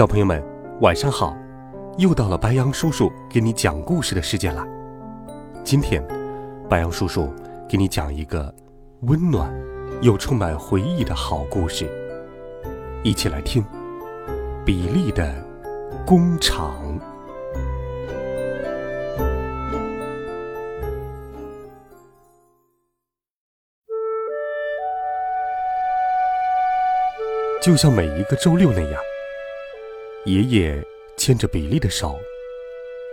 小朋友们，晚上好！又到了白羊叔叔给你讲故事的时间了。今天，白羊叔叔给你讲一个温暖又充满回忆的好故事，一起来听《比利的工厂》。就像每一个周六那样。爷爷牵着比利的手，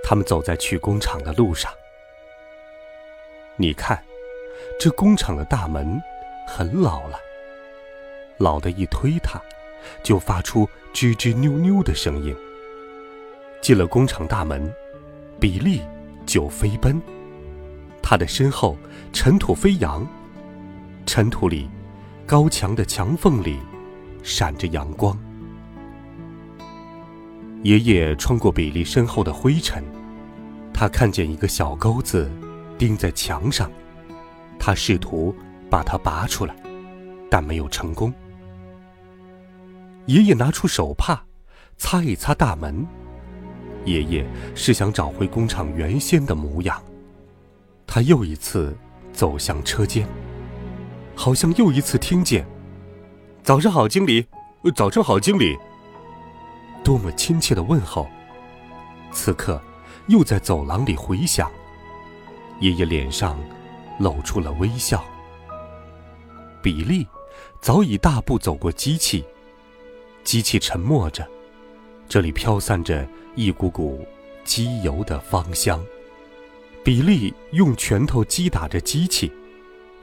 他们走在去工厂的路上。你看，这工厂的大门很老了，老的一推它，就发出吱吱扭扭的声音。进了工厂大门，比利就飞奔，他的身后尘土飞扬，尘土里，高墙的墙缝里，闪着阳光。爷爷穿过比利身后的灰尘，他看见一个小钩子钉在墙上，他试图把它拔出来，但没有成功。爷爷拿出手帕，擦一擦大门。爷爷是想找回工厂原先的模样。他又一次走向车间，好像又一次听见：“早上好，经理。”“早上好，经理。”多么亲切的问候！此刻，又在走廊里回响。爷爷脸上露出了微笑。比利早已大步走过机器，机器沉默着，这里飘散着一股股机油的芳香。比利用拳头击打着机器，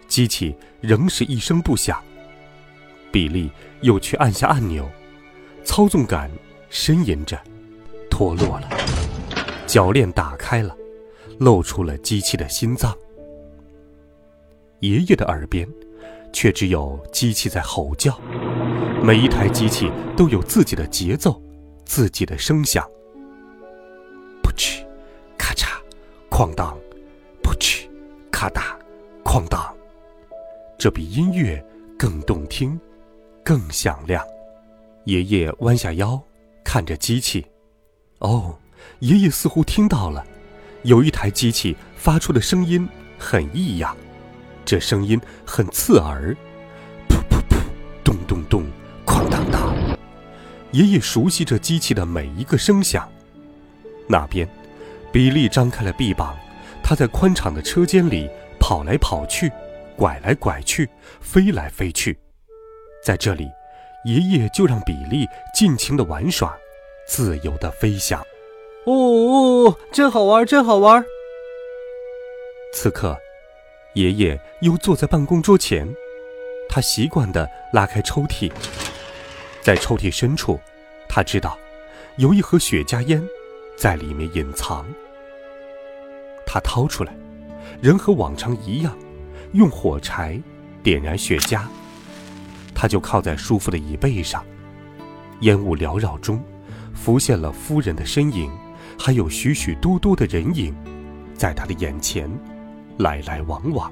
机器仍是一声不响。比利又去按下按钮，操纵杆。呻吟着，脱落了，铰链打开了，露出了机器的心脏。爷爷的耳边，却只有机器在吼叫。每一台机器都有自己的节奏，自己的声响。噗嗤，咔嚓，哐当，噗嗤，咔嗒，哐当。这比音乐更动听，更响亮。爷爷弯下腰。看着机器，哦，爷爷似乎听到了，有一台机器发出的声音很异样，这声音很刺耳，噗噗噗，咚咚咚，哐当当。爷爷熟悉这机器的每一个声响。那边，比利张开了臂膀，他在宽敞的车间里跑来跑去，拐来拐去，飞来飞去。在这里，爷爷就让比利尽情的玩耍。自由的飞翔，哦哦，真好玩，真好玩。此刻，爷爷又坐在办公桌前，他习惯地拉开抽屉，在抽屉深处，他知道有一盒雪茄烟在里面隐藏。他掏出来，仍和往常一样，用火柴点燃雪茄，他就靠在舒服的椅背上，烟雾缭绕中。浮现了夫人的身影，还有许许多多的人影，在他的眼前来来往往。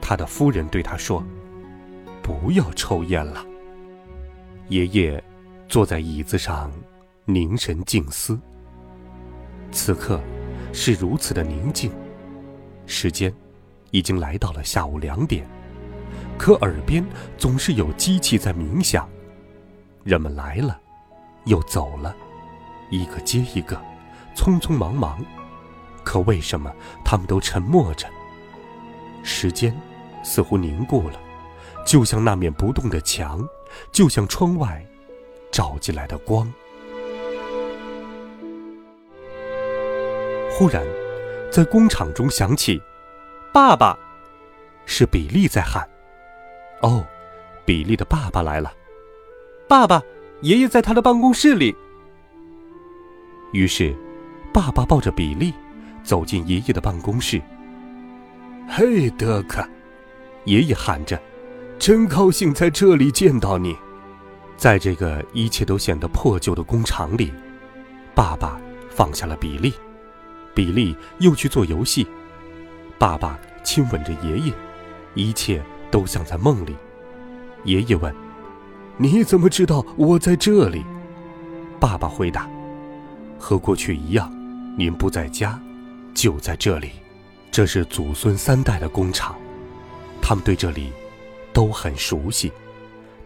他的夫人对他说：“不要抽烟了。”爷爷坐在椅子上，凝神静思。此刻是如此的宁静，时间已经来到了下午两点，可耳边总是有机器在鸣响，人们来了。又走了，一个接一个，匆匆忙忙。可为什么他们都沉默着？时间似乎凝固了，就像那面不动的墙，就像窗外照进来的光。忽然，在工厂中响起：“爸爸！”是比利在喊。哦，比利的爸爸来了。爸爸，爷爷在他的办公室里。于是，爸爸抱着比利走进爷爷的办公室。嘿，德克，爷爷喊着：“真高兴在这里见到你。”在这个一切都显得破旧的工厂里，爸爸放下了比利，比利又去做游戏。爸爸亲吻着爷爷，一切都像在梦里。爷爷问：“你怎么知道我在这里？”爸爸回答：“和过去一样，您不在家，就在这里。这是祖孙三代的工厂，他们对这里都很熟悉，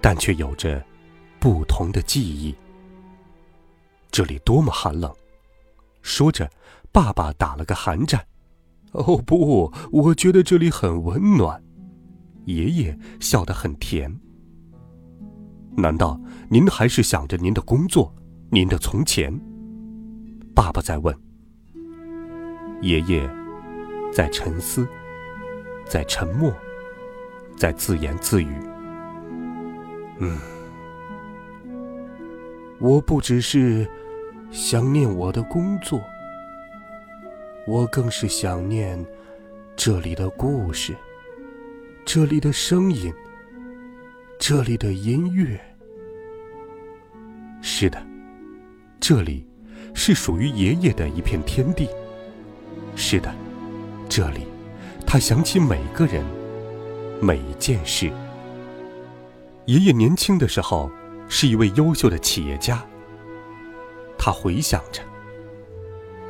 但却有着不同的记忆。这里多么寒冷！”说着，爸爸打了个寒战。“哦不，我觉得这里很温暖。”爷爷笑得很甜。难道您还是想着您的工作，您的从前？爸爸在问。爷爷在沉思，在沉默，在自言自语。嗯，我不只是想念我的工作，我更是想念这里的故事，这里的声音。这里的音乐，是的，这里是属于爷爷的一片天地。是的，这里，他想起每个人，每一件事。爷爷年轻的时候是一位优秀的企业家。他回想着，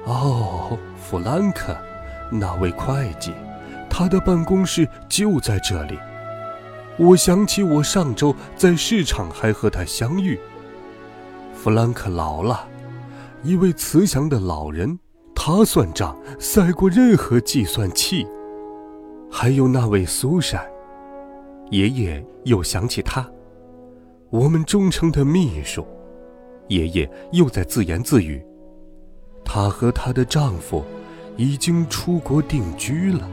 哦，弗兰克，那位会计，他的办公室就在这里。我想起我上周在市场还和他相遇。弗兰克老了，一位慈祥的老人，他算账赛过任何计算器。还有那位苏珊，爷爷又想起他，我们忠诚的秘书。爷爷又在自言自语：“她和她的丈夫已经出国定居了。”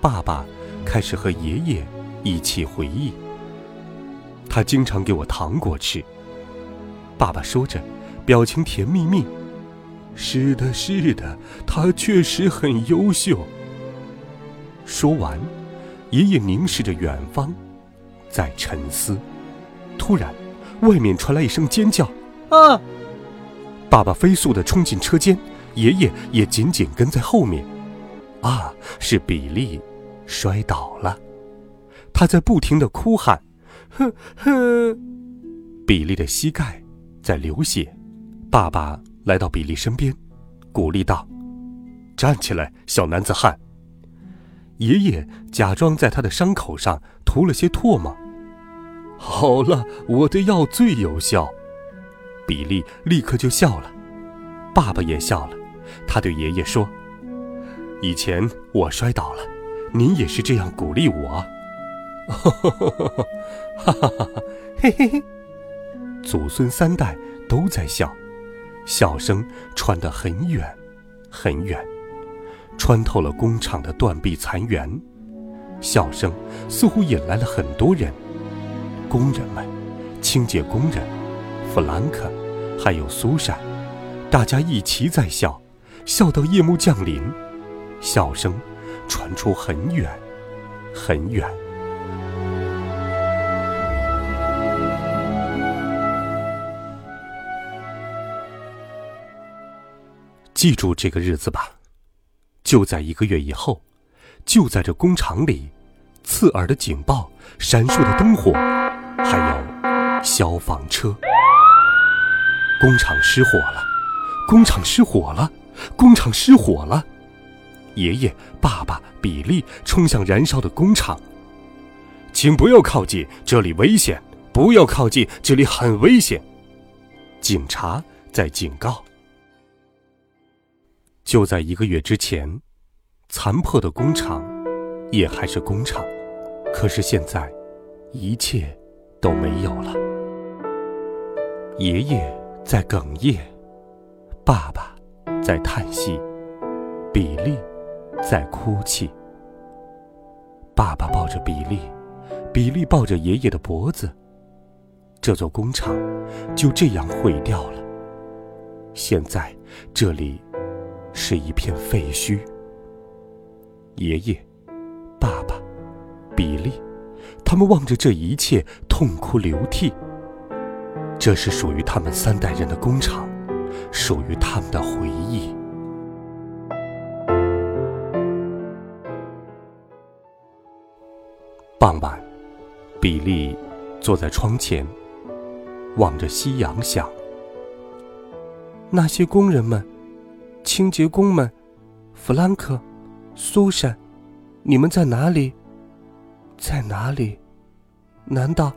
爸爸开始和爷爷。一起回忆。他经常给我糖果吃。爸爸说着，表情甜蜜蜜。是的，是的，他确实很优秀。说完，爷爷凝视着远方，在沉思。突然，外面传来一声尖叫：“啊！”爸爸飞速地冲进车间，爷爷也紧紧跟在后面。啊，是比利，摔倒了。他在不停的哭喊：“哼哼！”比利的膝盖在流血。爸爸来到比利身边，鼓励道：“站起来，小男子汉。”爷爷假装在他的伤口上涂了些唾沫。好了，我的药最有效。比利立刻就笑了。爸爸也笑了。他对爷爷说：“以前我摔倒了，您也是这样鼓励我。”哈哈哈哈哈！哈嘿嘿嘿！祖孙三代都在笑，笑声传得很远，很远，穿透了工厂的断壁残垣。笑声似乎引来了很多人，工人们、清洁工人、弗兰克，还有苏珊，大家一齐在笑，笑到夜幕降临，笑声传出很远，很远。记住这个日子吧，就在一个月以后，就在这工厂里，刺耳的警报、闪烁的灯火，还有消防车。工厂失火了！工厂失火了！工厂失火了！爷爷、爸爸、比利冲向燃烧的工厂。请不要靠近，这里危险！不要靠近，这里很危险！警察在警告。就在一个月之前，残破的工厂也还是工厂，可是现在，一切都没有了。爷爷在哽咽，爸爸在叹息，比利在哭泣。爸爸抱着比利，比利抱着爷爷的脖子。这座工厂就这样毁掉了。现在这里是一片废墟。爷爷、爸爸、比利，他们望着这一切，痛哭流涕。这是属于他们三代人的工厂，属于他们的回忆。傍晚，比利坐在窗前，望着夕阳，想：那些工人们，清洁工们，弗兰克。苏珊，你们在哪里？在哪里？难道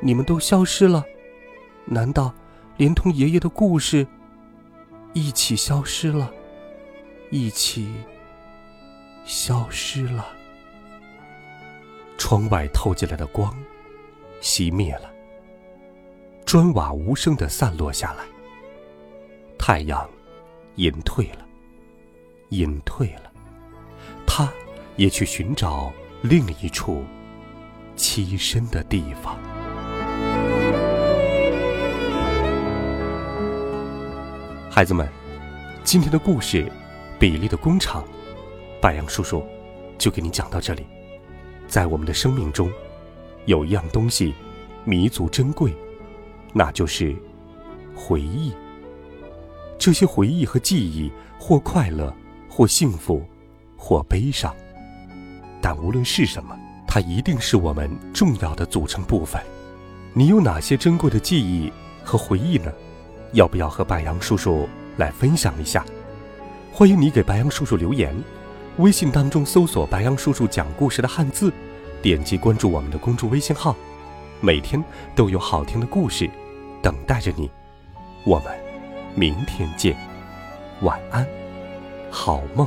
你们都消失了？难道连同爷爷的故事一起消失了？一起消失了？窗外透进来的光熄灭了，砖瓦无声的散落下来。太阳隐退了，隐退了。他也去寻找另一处栖身的地方。孩子们，今天的故事《比利的工厂》，白杨叔叔就给你讲到这里。在我们的生命中，有一样东西弥足珍贵，那就是回忆。这些回忆和记忆，或快乐，或幸福。或悲伤，但无论是什么，它一定是我们重要的组成部分。你有哪些珍贵的记忆和回忆呢？要不要和白杨叔叔来分享一下？欢迎你给白杨叔叔留言，微信当中搜索“白杨叔叔讲故事”的汉字，点击关注我们的公众微信号，每天都有好听的故事等待着你。我们明天见，晚安，好梦。